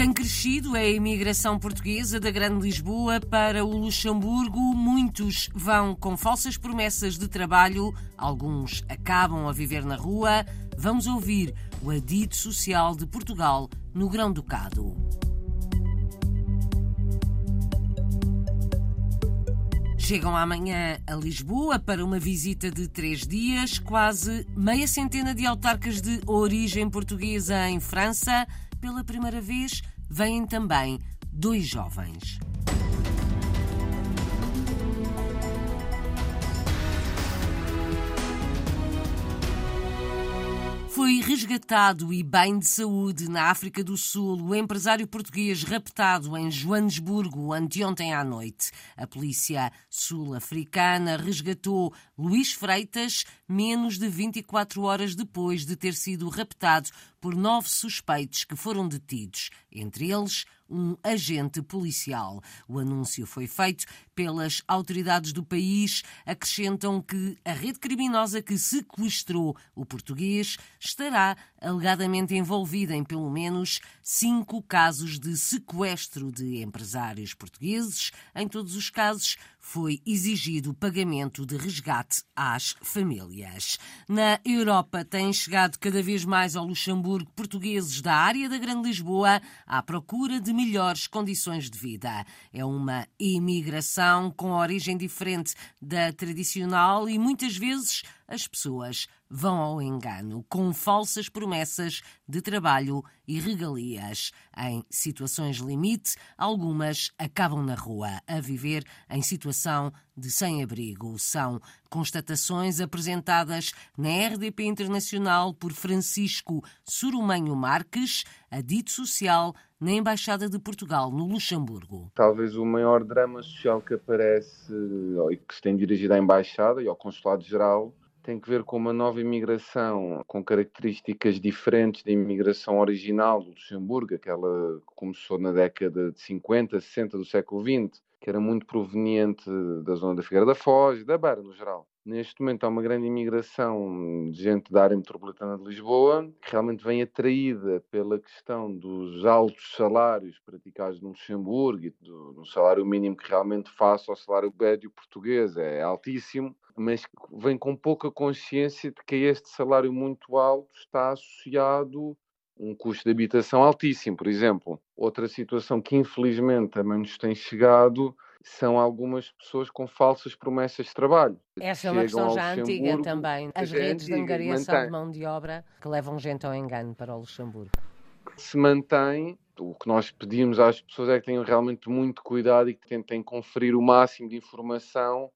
Tem crescido a imigração portuguesa da Grande Lisboa para o Luxemburgo. Muitos vão com falsas promessas de trabalho, alguns acabam a viver na rua. Vamos ouvir o Adito Social de Portugal no Grão-Ducado. Chegam amanhã a Lisboa para uma visita de três dias. Quase meia centena de autarcas de origem portuguesa em França. Pela primeira vez, vêm também dois jovens. Foi resgatado e bem de saúde na África do Sul o empresário português raptado em Joanesburgo anteontem à noite. A polícia sul-africana resgatou Luís Freitas menos de 24 horas depois de ter sido raptado por nove suspeitos que foram detidos, entre eles um agente policial. O anúncio foi feito pelas autoridades do país. Acrescentam que a rede criminosa que sequestrou o português estará alegadamente envolvida em pelo menos cinco casos de sequestro de empresários portugueses. Em todos os casos, foi exigido pagamento de resgate às famílias. Na Europa, têm chegado cada vez mais ao Luxemburgo portugueses da área da Grande Lisboa à procura de melhores condições de vida. É uma imigração com origem diferente da tradicional e muitas vezes as pessoas vão ao engano com falsas promessas de trabalho e regalias. Em situações limite, algumas acabam na rua, a viver em situação de sem-abrigo. São constatações apresentadas na RDP Internacional por Francisco Surumanho Marques, adito social na Embaixada de Portugal, no Luxemburgo. Talvez o maior drama social que aparece e que se tem dirigido à Embaixada e ao Consulado-Geral tem que ver com uma nova imigração com características diferentes da imigração original do Luxemburgo, aquela que começou na década de 50, 60 do século XX, que era muito proveniente da zona da Figueira da Foz e da Beira, no geral. Neste momento há uma grande imigração de gente da área metropolitana de Lisboa, que realmente vem atraída pela questão dos altos salários praticados no Luxemburgo e do, do salário mínimo que realmente face ao salário médio português é altíssimo mas vem com pouca consciência de que este salário muito alto está associado um custo de habitação altíssimo, por exemplo. Outra situação que infelizmente também nos tem chegado são algumas pessoas com falsas promessas de trabalho. Essa é uma questão já antiga também. As redes de angariação de mão de obra que levam gente ao engano para o Luxemburgo. Se mantém, o que nós pedimos às pessoas é que tenham realmente muito cuidado e que tentem conferir o máximo de informação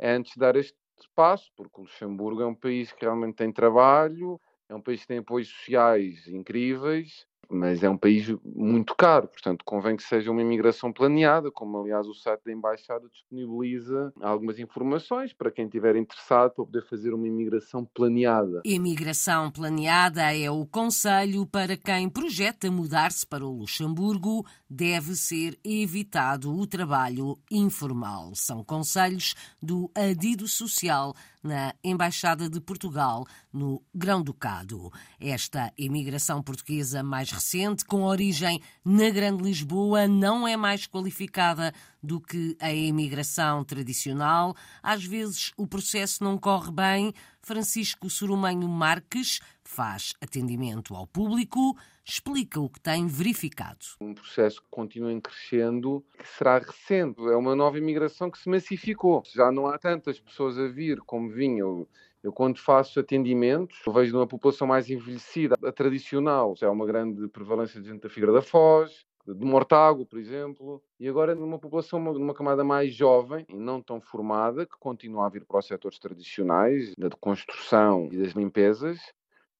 antes de dar este passo, porque o Luxemburgo é um país que realmente tem trabalho, é um país que tem apoios sociais incríveis mas é um país muito caro, portanto convém que seja uma imigração planeada, como aliás o site da Embaixada disponibiliza algumas informações para quem estiver interessado para poder fazer uma imigração planeada. Imigração planeada é o conselho para quem projeta mudar-se para o Luxemburgo. Deve ser evitado o trabalho informal. São conselhos do Adido Social na Embaixada de Portugal, no Grão-Ducado. Esta imigração portuguesa mais recente, com origem na Grande Lisboa, não é mais qualificada do que a imigração tradicional. Às vezes o processo não corre bem. Francisco Surumanho Marques faz atendimento ao público, explica o que tem verificado. Um processo que continua em crescendo, que será recente. É uma nova imigração que se massificou. Já não há tantas pessoas a vir como vinham. Eu, quando faço atendimentos, vejo numa população mais envelhecida, a tradicional, já há uma grande prevalência de gente da Figueira da Foz, de Mortágua, por exemplo, e agora numa população, numa camada mais jovem e não tão formada, que continua a vir para os setores tradicionais, da construção e das limpezas,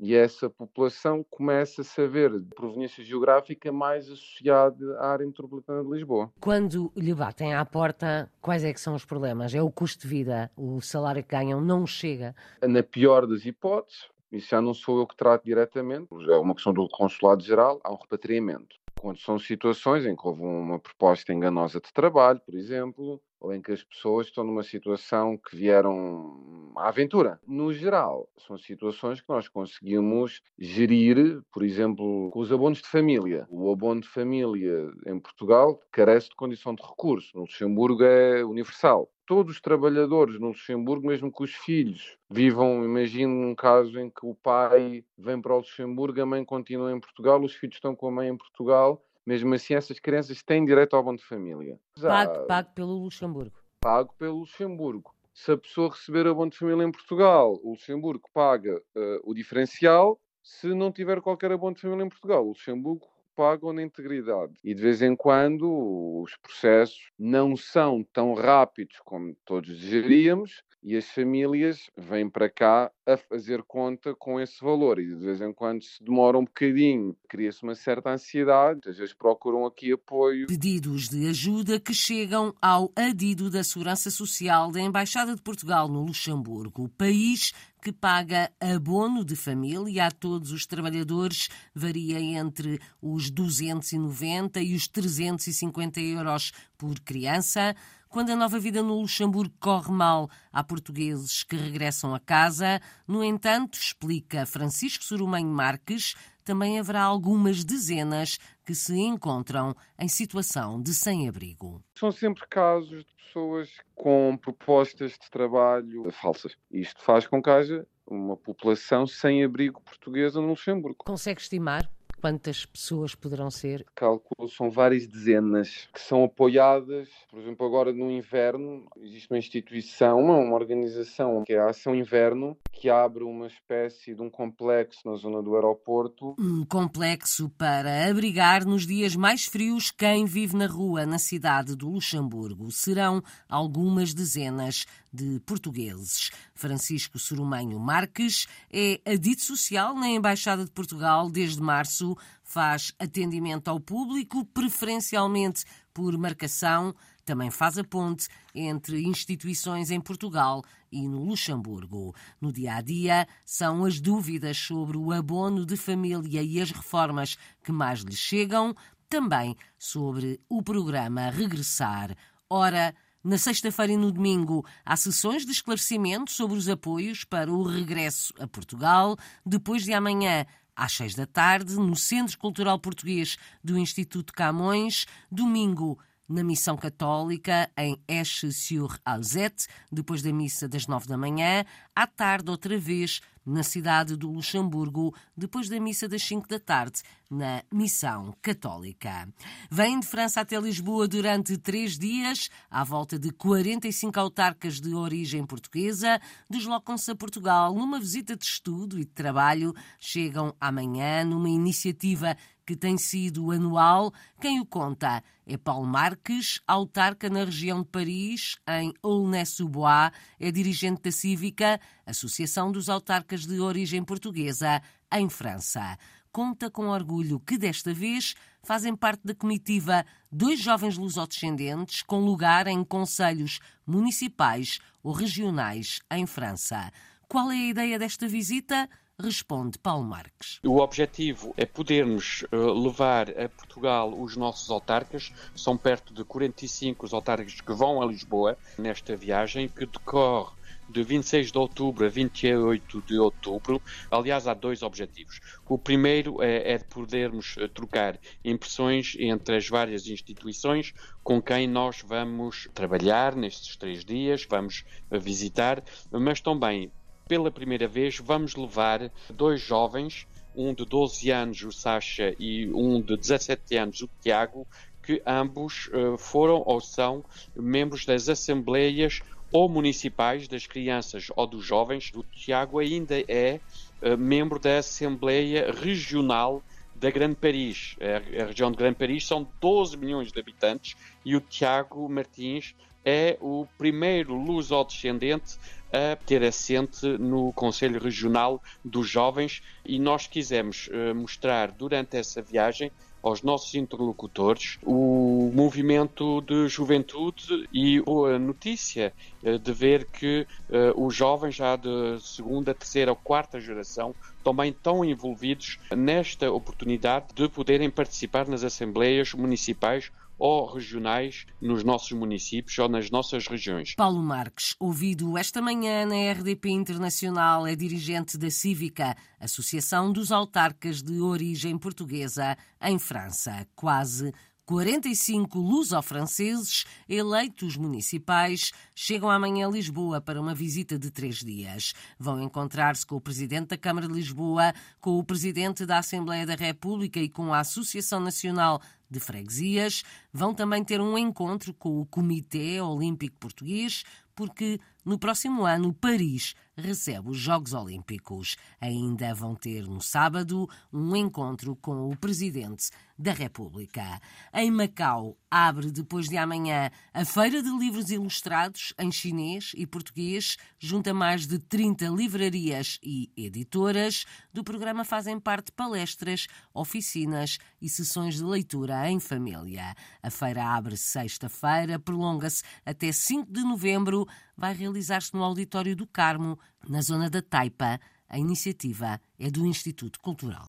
e essa população começa a saber de proveniência geográfica mais associada à área metropolitana de Lisboa. Quando lhe batem à porta, quais é que são os problemas? É o custo de vida, o salário que ganham não chega? Na pior das hipóteses, isso já não sou eu que trato diretamente, é uma questão do consulado-geral, há um repatriamento. Quando são situações em que houve uma proposta enganosa de trabalho, por exemplo, ou em que as pessoas estão numa situação que vieram à aventura. No geral, são situações que nós conseguimos gerir, por exemplo, com os abonos de família. O abono de família em Portugal carece de condição de recurso. No Luxemburgo é universal todos os trabalhadores no Luxemburgo, mesmo que os filhos vivam, imagino um caso em que o pai vem para o Luxemburgo, a mãe continua em Portugal, os filhos estão com a mãe em Portugal, mesmo assim essas crianças têm direito ao abono de família. Pago, pago pelo Luxemburgo. Pago pelo Luxemburgo. Se a pessoa receber abono de família em Portugal, o Luxemburgo paga uh, o diferencial. Se não tiver qualquer abono de família em Portugal, o Luxemburgo pagam na integridade. E de vez em quando os processos não são tão rápidos como todos desejaríamos e as famílias vêm para cá a fazer conta com esse valor e de vez em quando se demora um bocadinho, cria-se uma certa ansiedade, às vezes procuram aqui apoio. Pedidos de ajuda que chegam ao adido da Segurança Social da Embaixada de Portugal no Luxemburgo, o país que paga abono de família a todos os trabalhadores varia entre os 290 e os 350 euros por criança. Quando a nova vida no Luxemburgo corre mal, há portugueses que regressam a casa. No entanto, explica Francisco Surumanho Marques, também haverá algumas dezenas que se encontram em situação de sem-abrigo. São sempre casos de pessoas com propostas de trabalho falsas. Isto faz com que haja uma população sem abrigo portuguesa no Luxemburgo. Consegue estimar? Quantas pessoas poderão ser? Calculo, são várias dezenas que são apoiadas. Por exemplo, agora no inverno, existe uma instituição, uma, uma organização, que é a Ação Inverno, que abre uma espécie de um complexo na zona do aeroporto. Um complexo para abrigar nos dias mais frios quem vive na rua, na cidade do Luxemburgo. Serão algumas dezenas de portugueses. Francisco Surumanho Marques é adito social na Embaixada de Portugal desde março, faz atendimento ao público, preferencialmente por marcação, também faz a ponte entre instituições em Portugal e no Luxemburgo. No dia a dia, são as dúvidas sobre o abono de família e as reformas que mais lhe chegam, também sobre o programa Regressar. Ora, na sexta-feira e no domingo, há sessões de esclarecimento sobre os apoios para o regresso a Portugal. Depois de amanhã, às seis da tarde, no Centro Cultural Português do Instituto Camões. Domingo, na Missão Católica, em Eche-sur-Alzette, depois da missa das nove da manhã. À tarde, outra vez, na cidade do Luxemburgo, depois da missa das 5 da tarde, na Missão Católica. Vem de França até Lisboa durante três dias, à volta de 45 autarcas de origem portuguesa, deslocam-se a Portugal numa visita de estudo e de trabalho, chegam amanhã numa iniciativa que tem sido anual. Quem o conta é Paulo Marques, autarca na região de Paris, em Aulnay-sous-Bois, é dirigente da Cívica, Associação dos Autarcas de Origem Portuguesa, em França. Conta com orgulho que desta vez fazem parte da comitiva dois jovens lusodescendentes com lugar em conselhos municipais ou regionais em França. Qual é a ideia desta visita? Responde Paulo Marques. O objetivo é podermos uh, levar a Portugal os nossos autarcas, são perto de 45 os autarcas que vão a Lisboa nesta viagem, que decorre de 26 de outubro a 28 de outubro. Aliás, há dois objetivos. O primeiro é, é podermos eh, trocar impressões entre as várias instituições com quem nós vamos trabalhar nestes três dias, vamos eh, visitar, mas também pela primeira vez, vamos levar dois jovens, um de 12 anos, o Sacha, e um de 17 anos, o Tiago, que ambos uh, foram ou são membros das assembleias ou municipais das crianças ou dos jovens. O Tiago ainda é uh, membro da Assembleia Regional da Grande Paris. A, a região de Grande Paris são 12 milhões de habitantes e o Tiago Martins é o primeiro luso-descendente a ter assente no Conselho Regional dos Jovens e nós quisemos uh, mostrar durante essa viagem aos nossos interlocutores o movimento de juventude e a notícia uh, de ver que uh, os jovens já de segunda, terceira ou quarta geração também estão envolvidos nesta oportunidade de poderem participar nas assembleias municipais ou regionais nos nossos municípios ou nas nossas regiões. Paulo Marques, ouvido esta manhã na RDP Internacional, é dirigente da Cívica, Associação dos Autarcas de Origem Portuguesa, em França. Quase 45 luso-franceses eleitos municipais chegam amanhã a Lisboa para uma visita de três dias. Vão encontrar-se com o Presidente da Câmara de Lisboa, com o Presidente da Assembleia da República e com a Associação Nacional de Freguesias. Vão também ter um encontro com o Comitê Olímpico Português, porque no próximo ano Paris recebe os Jogos Olímpicos. Ainda vão ter no sábado um encontro com o Presidente da República. Em Macau, abre depois de amanhã a Feira de Livros Ilustrados em chinês e português, junta mais de 30 livrarias e editoras. Do programa fazem parte palestras, oficinas e sessões de leitura em família. A feira abre sexta-feira, prolonga-se até 5 de novembro, vai realizar-se no Auditório do Carmo, na zona da Taipa. A iniciativa é do Instituto Cultural.